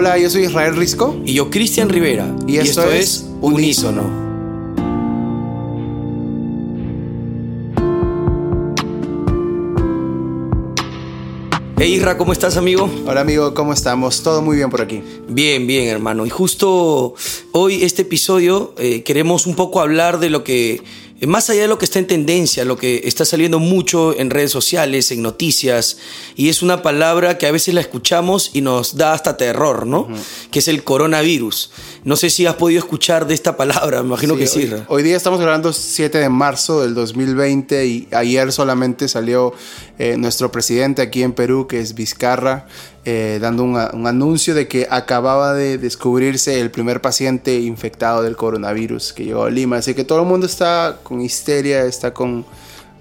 Hola, yo soy Israel Risco. Y yo, Cristian Rivera. Y esto, es Unísono. Hey Isra, ¿cómo estás amigo? Hola amigo, ¿cómo estamos? Todo muy bien por aquí. Bien, bien hermano. Y justo hoy este episodio eh, queremos un poco hablar de lo que más allá de lo que está en tendencia, lo que está saliendo mucho en redes sociales, en noticias, y es una palabra que a veces la escuchamos y nos da hasta terror, ¿no? Que es el coronavirus. No sé si has podido escuchar de esta palabra, me imagino que sí. Hoy, día estamos grabando 7 de marzo del 2020 y ayer solamente salió eh, nuestro presidente aquí en Perú, que es Vizcarra, eh, dando un, anuncio de que acababa de descubrirse el primer paciente infectado del coronavirus que llegó a Lima. Así que todo el mundo está con histeria, está con,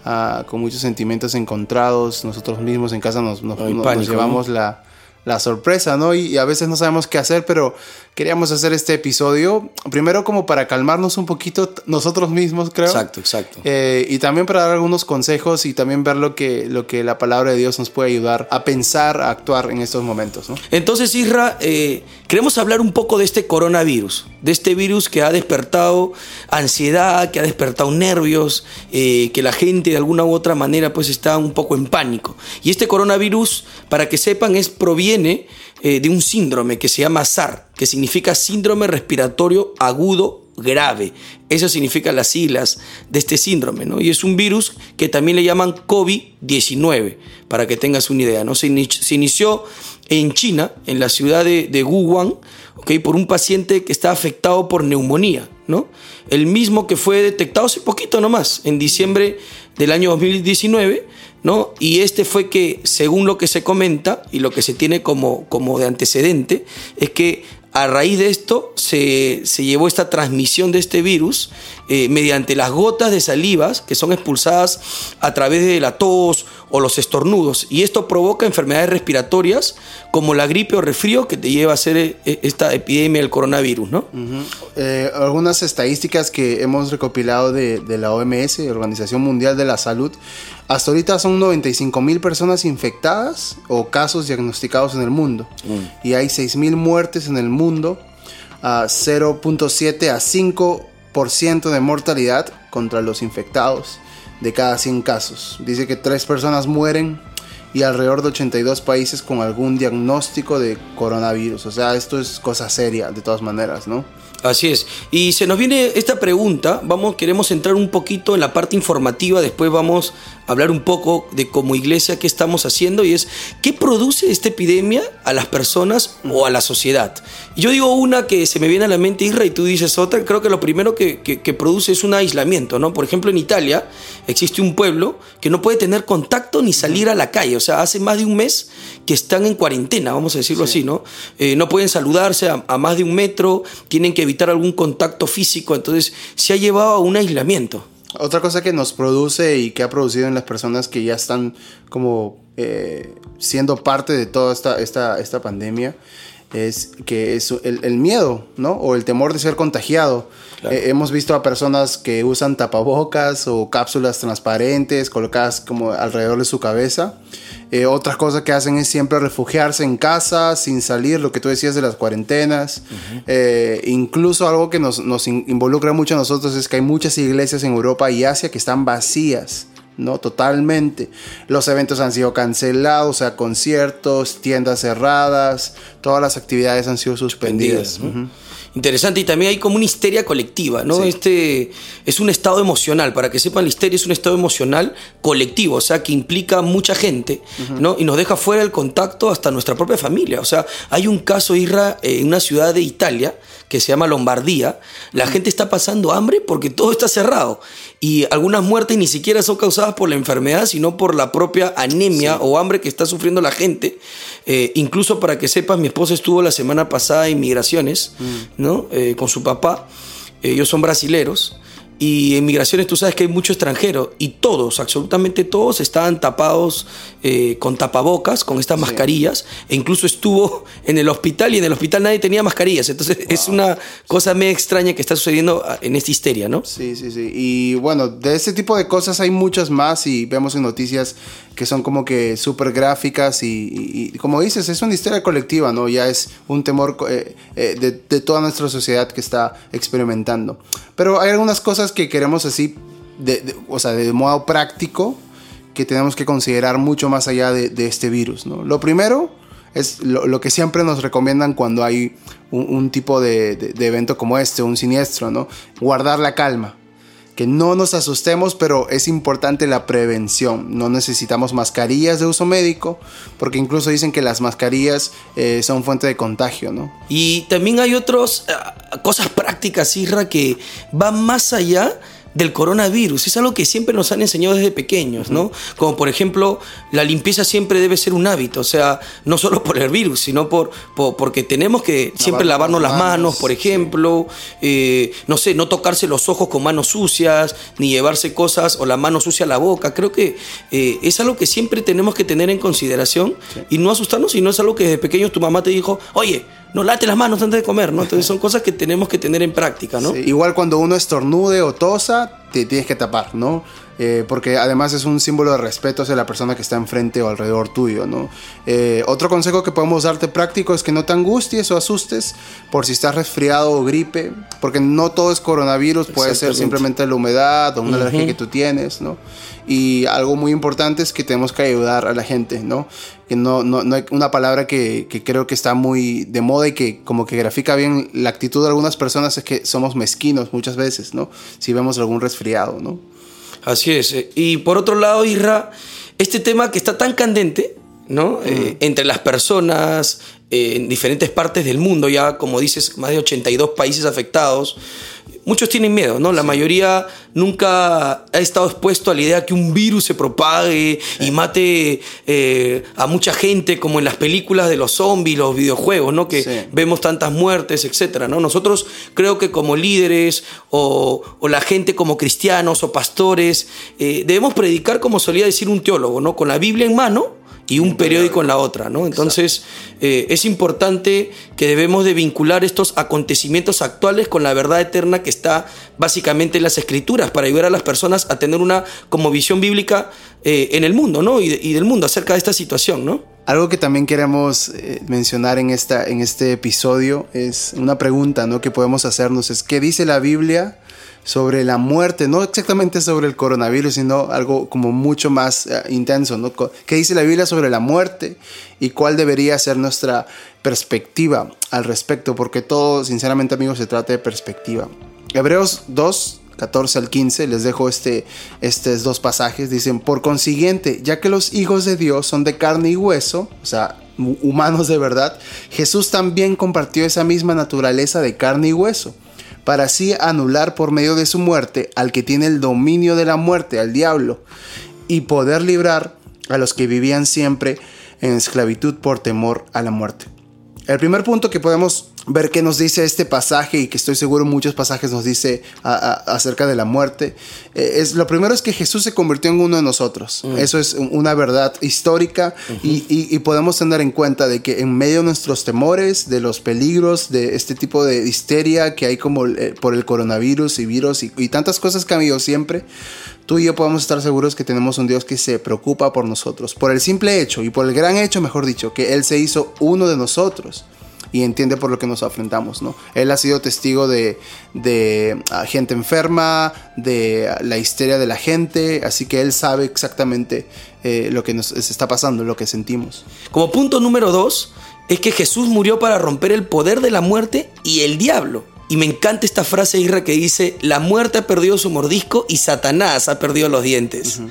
ah, con muchos sentimientos encontrados. Nosotros mismos en casa nos, nos, llevamos la, la, sorpresa, ¿no? Y, y, a veces no sabemos qué hacer, pero queríamos hacer este episodio, primero como para calmarnos un poquito nosotros mismos, creo. Exacto, exacto. Eh, y también para dar algunos consejos y también ver lo que, lo que la palabra de Dios nos puede ayudar a pensar, a actuar en estos momentos. ¿no? Entonces, Isra, eh, queremos hablar un poco de este coronavirus, de este virus que ha despertado ansiedad, que ha despertado nervios, eh, que la gente de alguna u otra manera pues está un poco en pánico. Y este coronavirus, para que sepan, es proviene eh, de un síndrome que se llama SAR, que significa síndrome respiratorio agudo grave. Eso significa las siglas de este síndrome, ¿no? Y es un virus que también le llaman COVID-19, para que tengas una idea, ¿no? Se, inició en China, en la ciudad de, de Wuhan, ¿okay? por un paciente que está afectado por neumonía, ¿no? El mismo que fue detectado hace poquito nomás, en diciembre del año 2019, ¿no? Y este fue que, según lo que se comenta y lo que se tiene como, como de antecedente, es que a raíz de esto se, llevó esta transmisión de este virus eh, mediante las gotas de salivas que son expulsadas a través de la tos o los estornudos. Y esto provoca enfermedades respiratorias como la gripe o resfrío que te lleva a hacer eh, esta epidemia del coronavirus. ¿no? Eh, algunas estadísticas que hemos recopilado de, la OMS, Organización Mundial de la Salud, hasta ahorita son 95 mil personas infectadas o casos diagnosticados en el mundo. Mm. Y hay 6 mil muertes en el mundo, a 0.7 a 5% de mortalidad contra los infectados de cada 100 casos. Dice que 3 personas mueren y alrededor de 82 países con algún diagnóstico de coronavirus. O sea, esto es cosa seria de todas maneras, ¿no? Así es. Y se nos viene esta pregunta, vamos, queremos entrar un poquito en la parte informativa, después vamos a hablar un poco de como iglesia qué estamos haciendo y es qué produce esta epidemia a las personas o a la sociedad. Yo digo una que se me viene a la mente, Isra, y tú dices otra, creo que lo primero que, que produce es un aislamiento, ¿no? Por ejemplo, en Italia existe un pueblo que no puede tener contacto ni salir a la calle, o sea, hace más de un mes que están en cuarentena, vamos a decirlo así, ¿no? Eh, no pueden saludarse a, más de un metro, tienen que evitar algún contacto físico, entonces se ha llevado a un aislamiento. Otra cosa que nos produce y que ha producido en las personas que ya están como eh, siendo parte de toda esta, esta, esta pandemia es que es el, miedo, ¿no? O el temor de ser contagiado. Eh, hemos visto a personas que usan tapabocas o cápsulas transparentes colocadas como alrededor de su cabeza. Eh, otra cosa que hacen es siempre refugiarse en casa sin salir, lo que tú decías de las cuarentenas. Eh, incluso algo que nos, nos involucra mucho a nosotros es que hay muchas iglesias en Europa y Asia que están vacías. ¿No? Totalmente. Los eventos han sido cancelados, o sea, conciertos, tiendas cerradas, todas las actividades han sido suspendidas. Interesante, y también hay como una histeria colectiva, ¿no? Este es un estado emocional, para que sepan, la histeria es un estado emocional colectivo, o sea, que implica mucha gente, ¿no? Y nos deja fuera el contacto hasta nuestra propia familia. O sea, hay un caso, Isra, en una ciudad de Italia, que se llama Lombardía, la gente está pasando hambre porque todo está cerrado. Y algunas muertes ni siquiera son causadas por la enfermedad, sino por la propia anemia o hambre que está sufriendo la gente. Eh, incluso para que sepas, mi esposa estuvo la semana pasada en migraciones, mm. ¿no? Eh, con su papá. Ellos son brasileros. Y en migraciones tú sabes que hay mucho extranjero y todos, absolutamente todos, estaban tapados eh, con tapabocas, con estas mascarillas. E incluso estuvo en el hospital y en el hospital nadie tenía mascarillas. Entonces es una cosa medio extraña que está sucediendo ah, en esta histeria, ¿no? Sí, sí, sí. Y bueno, de ese tipo de cosas hay muchas más y vemos en noticias que son como que súper gráficas y, como dices, es una historia colectiva, ¿no? Ya es un temor eh, eh, de, toda nuestra sociedad que está experimentando. Pero hay algunas cosas que queremos así, de, o sea, de modo práctico, que tenemos que considerar mucho más allá de, este virus, ¿no? Lo primero es lo, que siempre nos recomiendan cuando hay un, tipo de, de, evento como este, un siniestro, ¿no? Guardar la calma que no nos asustemos, pero es importante la prevención. No necesitamos mascarillas de uso médico, porque incluso dicen que las mascarillas eh, son fuente de contagio, ¿no? Y también hay otras eh, cosas prácticas, Isra, que van más allá del coronavirus. Es algo que siempre nos han enseñado desde pequeños, ¿no? Como por ejemplo, la limpieza siempre debe ser un hábito, o sea, no solo por el virus, sino por, porque tenemos que siempre lavarnos las manos, por ejemplo, eh, no sé, no tocarse los ojos con manos sucias, ni llevarse cosas o la mano sucia a la boca. Creo que eh, es algo que siempre tenemos que tener en consideración y no asustarnos, y no es algo que desde pequeños tu mamá te dijo, oye, no late las manos antes de comer, ¿no? Entonces son cosas que tenemos que tener en práctica, ¿no? igual cuando uno estornude o tosa, te tienes que tapar, ¿no? Eh, porque además es un símbolo de respeto hacia la persona que está enfrente o alrededor tuyo, ¿no? Eh, otro consejo que podemos darte práctico es que no te angusties o asustes por si estás resfriado o gripe, porque no todo es coronavirus, puede ser simplemente la humedad o una alergia que tú tienes, ¿no? Y algo muy importante es que tenemos que ayudar a la gente, ¿no? Que no, no, no hay una palabra que, que creo que está muy de moda y que como que grafica bien la actitud de algunas personas es que somos mezquinos muchas veces, ¿no? Si vemos algún resfriado, ¿no? Así es. Eh, y por otro lado, Isra, este tema que está tan candente, ¿no? Eh, entre las personas en diferentes partes del mundo, ya como dices, más de 82 países afectados muchos tienen miedo, ¿no? La mayoría nunca ha estado expuesto a la idea que un virus se propague y mate eh, a mucha gente, como en las películas de los zombies, los videojuegos, ¿no? Que vemos tantas muertes, etcétera, ¿no? Nosotros creo que como líderes o, la gente como cristianos o pastores, eh, debemos predicar, como solía decir un teólogo, ¿no? Con la Biblia en mano y un periódico en la otra, ¿no? Entonces eh, es importante que debemos de vincular estos acontecimientos actuales con la verdad eterna que está básicamente en las escrituras para ayudar a las personas a tener una como visión bíblica eh, en el mundo, ¿no? Y, del mundo acerca de esta situación, ¿no? Algo que también queremos eh, mencionar en, esta, en este episodio es una pregunta, ¿no? Que podemos hacernos es ¿qué dice la Biblia? Sobre la muerte, no exactamente sobre el coronavirus, sino algo como mucho más eh, intenso, ¿no? ¿Qué dice la Biblia sobre la muerte y cuál debería ser nuestra perspectiva al respecto? Porque todo, sinceramente amigos, se trata de perspectiva. Hebreos 2, 14 al 15, les dejo este, estos dos pasajes, dicen, por consiguiente, ya que los hijos de Dios son de carne y hueso, o sea, humanos de verdad, Jesús también compartió esa misma naturaleza de carne y hueso para así anular por medio de su muerte al que tiene el dominio de la muerte, al diablo, y poder librar a los que vivían siempre en esclavitud por temor a la muerte. El primer punto que podemos ver qué nos dice este pasaje y que estoy seguro muchos pasajes nos dice acerca de la muerte. Eh, es, lo primero es que Jesús se convirtió en uno de nosotros. Mm. Eso es una verdad histórica y, podemos tener en cuenta de que en medio de nuestros temores, de los peligros, de este tipo de histeria que hay como eh, por el coronavirus y virus y, y tantas cosas que han habido siempre, tú y yo podemos estar seguros que tenemos un Dios que se preocupa por nosotros, por el simple hecho y por el gran hecho, mejor dicho, que Él se hizo uno de nosotros y entiende por lo que nos afrontamos, ¿no? Él ha sido testigo de, de ah, gente enferma, de la histeria de la gente, así que él sabe exactamente eh, lo que nos está pasando, lo que sentimos. Como punto número dos, es que Jesús murió para romper el poder de la muerte y el diablo. Y me encanta esta frase, Isra, que dice, la muerte ha perdido su mordisco y Satanás ha perdido los dientes.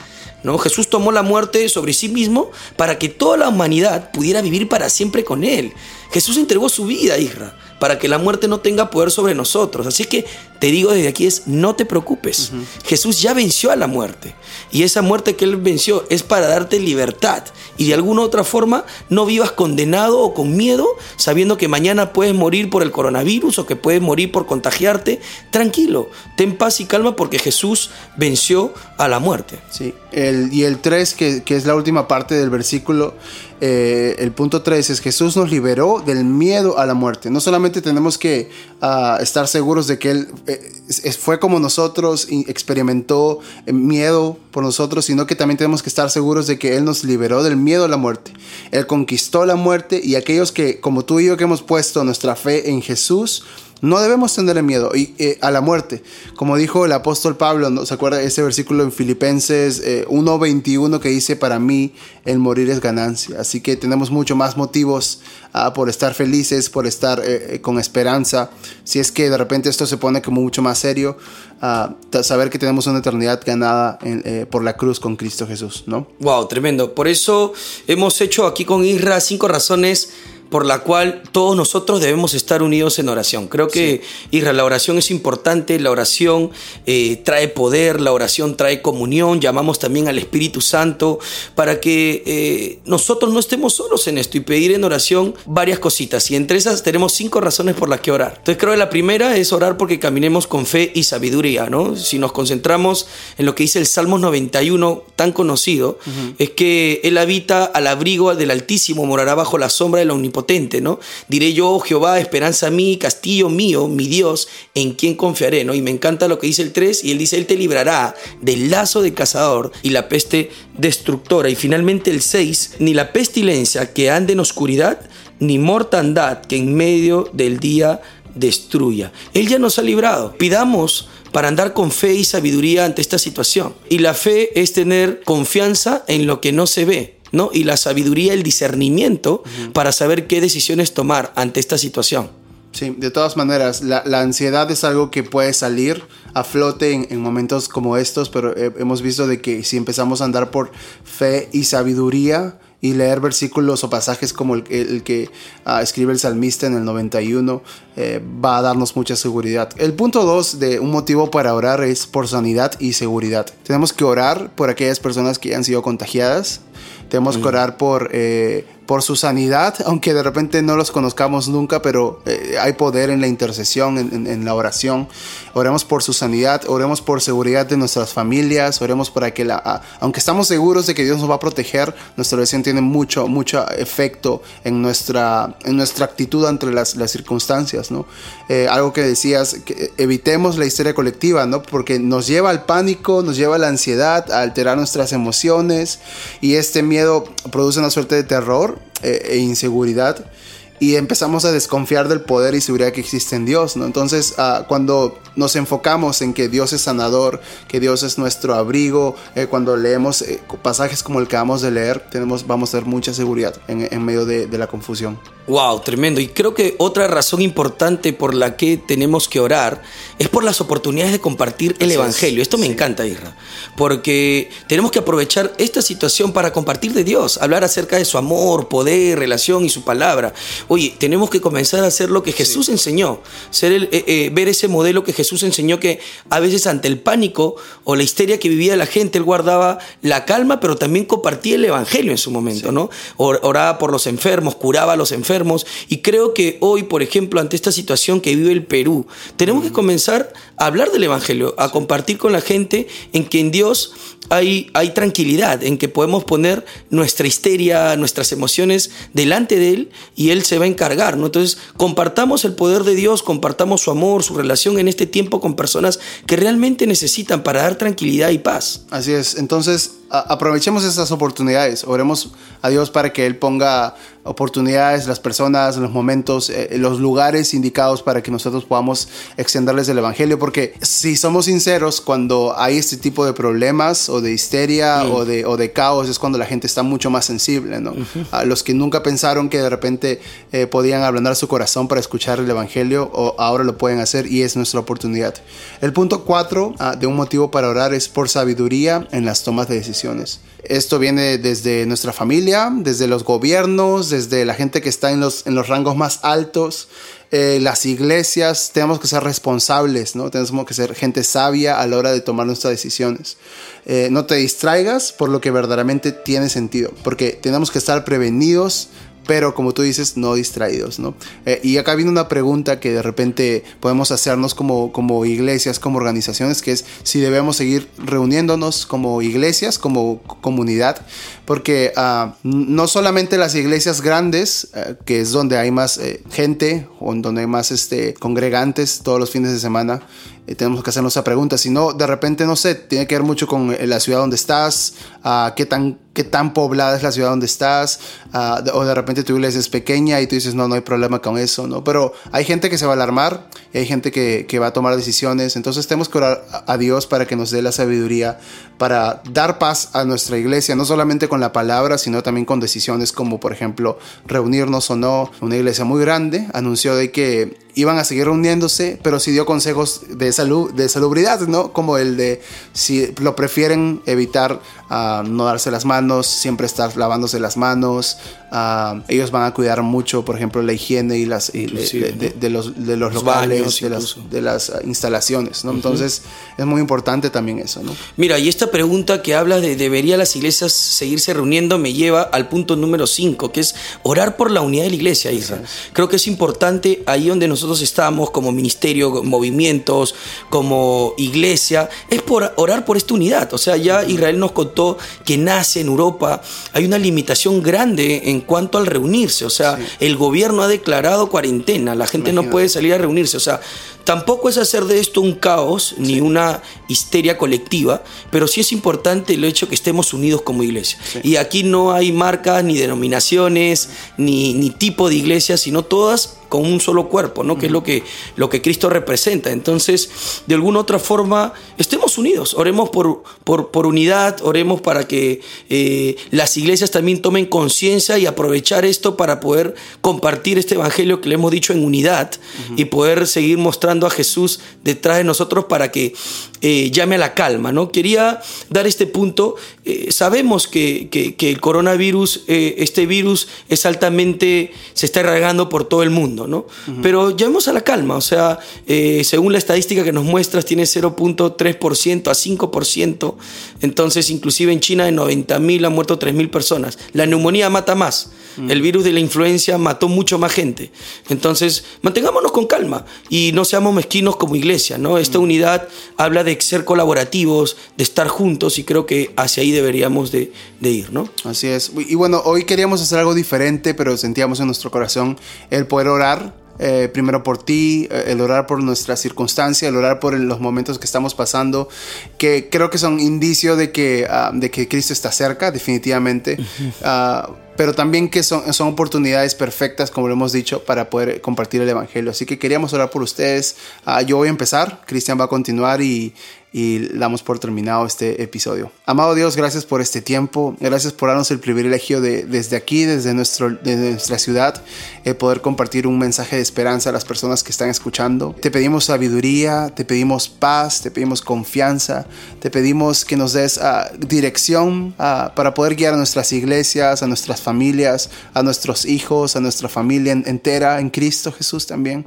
¿No? Jesús tomó la muerte sobre sí mismo para que toda la humanidad pudiera vivir para siempre con Él. Jesús entregó su vida, Isra, para que la muerte no tenga poder sobre nosotros. Así que te digo desde aquí es, no te preocupes. Jesús ya venció a la muerte. Y esa muerte que Él venció es para darte libertad. Y de alguna otra forma no vivas condenado o con miedo, sabiendo que mañana puedes morir por el coronavirus o que puedes morir por contagiarte. Tranquilo, ten paz y calma porque Jesús venció a la muerte. Sí, el, y el 3, que, que es la última parte del versículo, eh, el punto 3 es Jesús nos liberó del miedo a la muerte. No solamente tenemos que ah, estar seguros de que Él eh, fue como nosotros y experimentó eh, miedo por nosotros, sino que también tenemos que estar seguros de que Él nos liberó del miedo a la muerte. Él conquistó la muerte y aquellos que, como tú y yo, que hemos puesto nuestra fe en Jesús, no debemos tener miedo y, eh, a la muerte. Como dijo el apóstol Pablo, ¿no? ¿se acuerda ese versículo en Filipenses 1.21 eh, que dice, para mí el morir es ganancia? Así que tenemos mucho más motivos ah, por estar felices, por estar eh, con esperanza. Si es que de repente esto se pone como mucho más serio, ah, saber que tenemos una eternidad ganada por la cruz con Cristo Jesús, ¿no? Wow, tremendo. Por eso hemos hecho aquí con Isra cinco razones por la cual todos nosotros debemos estar unidos en oración. Creo que, Israel, la oración es importante, la oración eh, trae poder, la oración trae comunión, llamamos también al Espíritu Santo para que eh, nosotros no estemos solos en esto y pedir en oración varias cositas. Y entre esas tenemos cinco razones por las que orar. Entonces creo que la primera es orar porque caminemos con fe y sabiduría, ¿no? Si nos concentramos en lo que dice el Salmos 91, tan conocido, es que Él habita al abrigo del Altísimo, morará bajo la sombra de la omnipotente potente, ¿no? Diré yo, oh Jehová, esperanza mí, castillo mío, mi Dios, en quien confiaré, ¿no? Y me encanta lo que dice el 3, y él dice, él te librará del lazo de cazador y la peste destructora. Y finalmente el 6, ni la pestilencia que ande en oscuridad, ni mortandad que en medio del día destruya. Él ya nos ha librado. Pidamos para andar con fe y sabiduría ante esta situación. Y la fe es tener confianza en lo que no se ve. ¿No? Y la sabiduría, el discernimiento para saber qué decisiones tomar ante esta situación. Sí, de todas maneras, la, ansiedad es algo que puede salir a flote en, momentos como estos, pero hemos visto de que si empezamos a andar por fe y sabiduría, y leer versículos o pasajes como el, que ah, escribe el salmista en el 91 eh, va a darnos mucha seguridad. El punto 2 de un motivo para orar es por sanidad y seguridad. Tenemos que orar por aquellas personas que han sido contagiadas. Tenemos que orar por eh, por su sanidad, aunque de repente no los conozcamos nunca, pero eh, hay poder en la intercesión, en, la oración. Oremos por su sanidad, oremos por seguridad de nuestras familias, oremos para que, la, aunque estamos seguros de que Dios nos va a proteger, nuestra oración tiene mucho, mucho efecto en nuestra, en nuestra actitud ante las, circunstancias, ¿no? Eh, algo que decías, evitemos la histeria colectiva, ¿no? Porque nos lleva al pánico, nos lleva a la ansiedad, a alterar nuestras emociones y este miedo produce una suerte de terror e inseguridad y empezamos a desconfiar del poder y seguridad que existe en Dios, ¿no? Entonces, ah, cuando nos enfocamos en que Dios es sanador, que Dios es nuestro abrigo, eh, cuando leemos eh, pasajes como el que vamos de leer, tenemos, vamos a tener mucha seguridad en, medio de, la confusión. Wow, tremendo. Y creo que otra razón importante por la que tenemos que orar es por las oportunidades de compartir el Evangelio. Esto me encanta, Isra, porque tenemos que aprovechar esta situación para compartir de Dios, hablar acerca de su amor, poder, relación y su palabra. Oye, tenemos que comenzar a hacer lo que Jesús enseñó, ser el, eh, eh, ver ese modelo que Jesús enseñó que a veces ante el pánico o la histeria que vivía la gente, él guardaba la calma, pero también compartía el Evangelio en su momento, ¿no? Oraba por los enfermos, curaba a los enfermos. Y creo que hoy, por ejemplo, ante esta situación que vive el Perú, tenemos que comenzar a hablar del Evangelio, a compartir con la gente en que en Dios hay, hay tranquilidad, en que podemos poner nuestra histeria, nuestras emociones delante de Él y Él se va a encargar, ¿no? Entonces, compartamos el poder de Dios, compartamos su amor, su relación en este tiempo con personas que realmente necesitan para dar tranquilidad y paz. Así es, entonces aprovechemos estas oportunidades, oremos a Dios para que Él ponga oportunidades, las personas, los momentos, eh, los lugares indicados para que nosotros podamos extenderles el Evangelio, porque si somos sinceros, cuando hay este tipo de problemas o de histeria o, de, o de caos, es cuando la gente está mucho más sensible, ¿no? A los que nunca pensaron que de repente eh, podían ablandar su corazón para escuchar el Evangelio, o ahora lo pueden hacer y es nuestra oportunidad. El punto cuatro ah, de un motivo para orar es por sabiduría en las tomas de decisiones. Esto viene desde nuestra familia, desde los gobiernos, desde la gente que está en los, en los rangos más altos, eh, las iglesias, tenemos que ser responsables, ¿no? Tenemos que ser gente sabia a la hora de tomar nuestras decisiones. Eh, no te distraigas por lo que verdaderamente tiene sentido, porque tenemos que estar prevenidos pero como tú dices, no distraídos, ¿no? Eh, y acá viene una pregunta que de repente podemos hacernos como, como iglesias, como organizaciones, que es si debemos seguir reuniéndonos como iglesias, como comunidad, porque uh, no solamente las iglesias grandes, uh, que es donde hay más eh, gente, o donde hay más este, congregantes todos los fines de semana, eh, tenemos que hacernos esa pregunta. Si no, de repente, no sé, tiene que ver mucho con eh, la ciudad donde estás, uh, qué, tan, qué tan poblada es la ciudad donde estás, uh, o de repente tu iglesia es pequeña y tú dices, no, no hay problema con eso, ¿no? Pero hay gente que se va a alarmar y hay gente que, que va a tomar decisiones. Entonces tenemos que orar a Dios para que nos dé la sabiduría para dar paz a nuestra iglesia, no solamente con la palabra, sino también con decisiones como, por ejemplo, reunirnos o no. Una iglesia muy grande anunció de que iban a seguir reuniéndose, pero sí dio consejos de salud, de salubridad, ¿no? Como el de si lo prefieren evitar uh, no darse las manos, siempre estar lavándose las manos. Uh, ellos van a cuidar mucho, por ejemplo, la higiene y las y de, de, de, los, de los, los locales, de, las, de, las, instalaciones, ¿no? Uh -huh. Entonces es muy importante también eso, ¿no? Mira, y esta pregunta que habla de debería las iglesias seguirse reuniendo me lleva al punto número 5, que es orar por la unidad de la iglesia, Isra. Creo que es importante ahí donde nosotros estamos como ministerio, movimientos, como iglesia, es por orar por esta unidad. O sea, ya Israel nos contó que nace en Europa, hay una limitación grande en cuanto al reunirse. O sea, sí. el gobierno ha declarado cuarentena, la gente Imagínate. no puede salir a reunirse. O sea, Tampoco es hacer de esto un caos ni una histeria colectiva, pero sí es importante el hecho que estemos unidos como iglesia. Sí. Y aquí no hay marcas, ni denominaciones, ni, ni tipo de iglesia, sino todas con un solo cuerpo, ¿no? Uh -huh. Que es lo que, lo que Cristo representa. Entonces, de alguna otra forma, estemos unidos, oremos por, por, por unidad, oremos para que eh, las iglesias también tomen conciencia y aprovechar esto para poder compartir este evangelio que le hemos dicho en unidad uh -huh. y poder seguir mostrando a Jesús detrás de nosotros para que eh, llame a la calma. ¿no? Quería dar este punto. Eh, sabemos que, que, que, el coronavirus, este virus es altamente, se está regando por todo el mundo, ¿no? Pero llamemos a la calma. O sea, eh, según la estadística que nos muestras, tiene 0.3% a 5%. Entonces, inclusive en China de 90 mil han muerto 3 mil personas. La neumonía mata más. El virus de la influencia mató mucho más gente. Entonces, mantengámonos con calma y no seamos mezquinos como iglesia, ¿no? Esta unidad habla de ser colaborativos, de estar juntos y creo que hacia ahí deberíamos de, de ir, ¿no? Así es. Y bueno, hoy queríamos hacer algo diferente, pero sentíamos en nuestro corazón el poder orar eh, primero por ti, eh, el orar por nuestra circunstancia, el orar por los momentos que estamos pasando, que creo que son indicios de que, uh, de que Cristo está cerca, definitivamente. Uh, pero también que son, son oportunidades perfectas, como lo hemos dicho, para poder compartir el Evangelio. Así que queríamos orar por ustedes. Uh, yo voy a empezar, Cristian va a continuar y, y damos por terminado este episodio. Amado Dios, gracias por este tiempo, gracias por darnos el privilegio de desde aquí, desde, nuestro, desde nuestra ciudad, eh, poder compartir un mensaje de esperanza a las personas que están escuchando. Te pedimos sabiduría, te pedimos paz, te pedimos confianza, te pedimos que nos des uh, dirección uh, para poder guiar a nuestras iglesias, a nuestras familias, a nuestros hijos, a nuestra familia entera en Cristo Jesús también.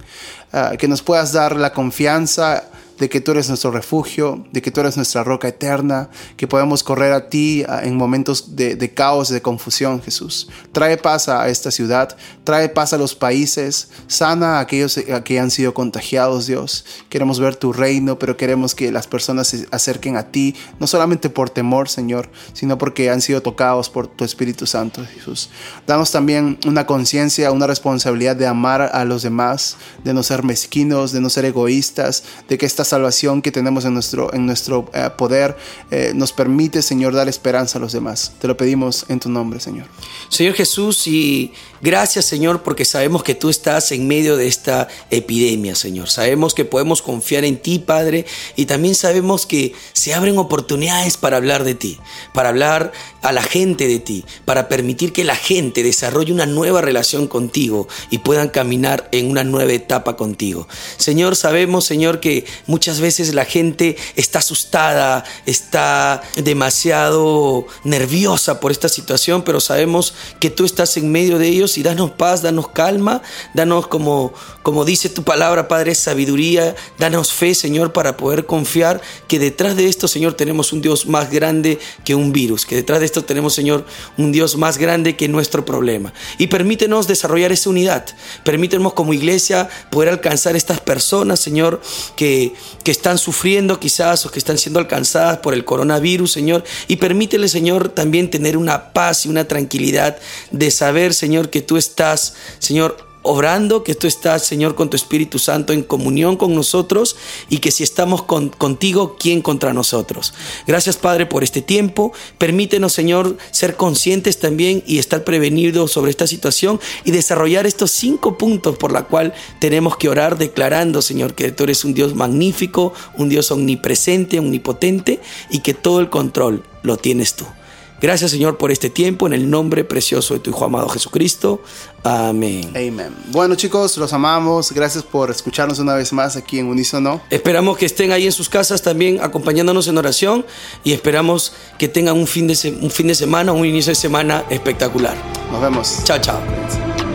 Uh, que nos puedas dar la confianza de que tú eres nuestro refugio, de que tú eres nuestra roca eterna, que podemos correr a ti en momentos de, de caos, de confusión, Jesús. Trae paz a esta ciudad, trae paz a los países, sana a aquellos que han sido contagiados, Dios. Queremos ver tu reino, pero queremos que las personas se acerquen a ti, no solamente por temor, Señor, sino porque han sido tocados por tu Espíritu Santo, Jesús. Danos también una conciencia, una responsabilidad de amar a los demás, de no ser mezquinos, de no ser egoístas, de que estas salvación que tenemos en nuestro, en nuestro eh, poder eh, nos permite, Señor, dar esperanza a los demás. Te lo pedimos en tu nombre, Señor. Señor Jesús, y gracias, Señor, porque sabemos que tú estás en medio de esta epidemia, Señor. Sabemos que podemos confiar en ti, Padre, y también sabemos que se abren oportunidades para hablar de ti, para hablar a la gente de ti, para permitir que la gente desarrolle una nueva relación contigo y puedan caminar en una nueva etapa contigo. Señor, sabemos, Señor, que muchas muchas veces la gente está asustada, está demasiado nerviosa por esta situación, pero sabemos que tú estás en medio de ellos y danos paz, danos calma, danos como, como dice tu palabra, Padre, sabiduría, danos fe, Señor, para poder confiar que detrás de esto, Señor, tenemos un Dios más grande que un virus, que detrás de esto tenemos, Señor, un Dios más grande que nuestro problema. Y permítenos desarrollar esa unidad, permítenos como iglesia poder alcanzar estas personas, Señor, que, que están sufriendo quizás o que están siendo alcanzadas por el coronavirus, Señor, y permítele, Señor, también tener una paz y una tranquilidad de saber, Señor, que tú estás, Señor, obrando, que tú estás, Señor, con tu Espíritu Santo en comunión con nosotros y que si estamos contigo, ¿quién contra nosotros? Gracias, Padre, por este tiempo. Permítenos, Señor, ser conscientes también y estar prevenidos sobre esta situación y desarrollar estos cinco puntos por la cual tenemos que orar declarando, Señor, que tú eres un Dios magnífico, un Dios omnipresente, omnipotente y que todo el control lo tienes tú. Gracias Señor por este tiempo, en el nombre precioso de tu Hijo amado Jesucristo. Amén. Amén. Bueno chicos, los amamos. Gracias por escucharnos una vez más aquí en Unísono. Esperamos que estén ahí en sus casas también acompañándonos en oración y esperamos que tengan un fin de, un fin de semana, un inicio de semana espectacular. Nos vemos. Chao, chao.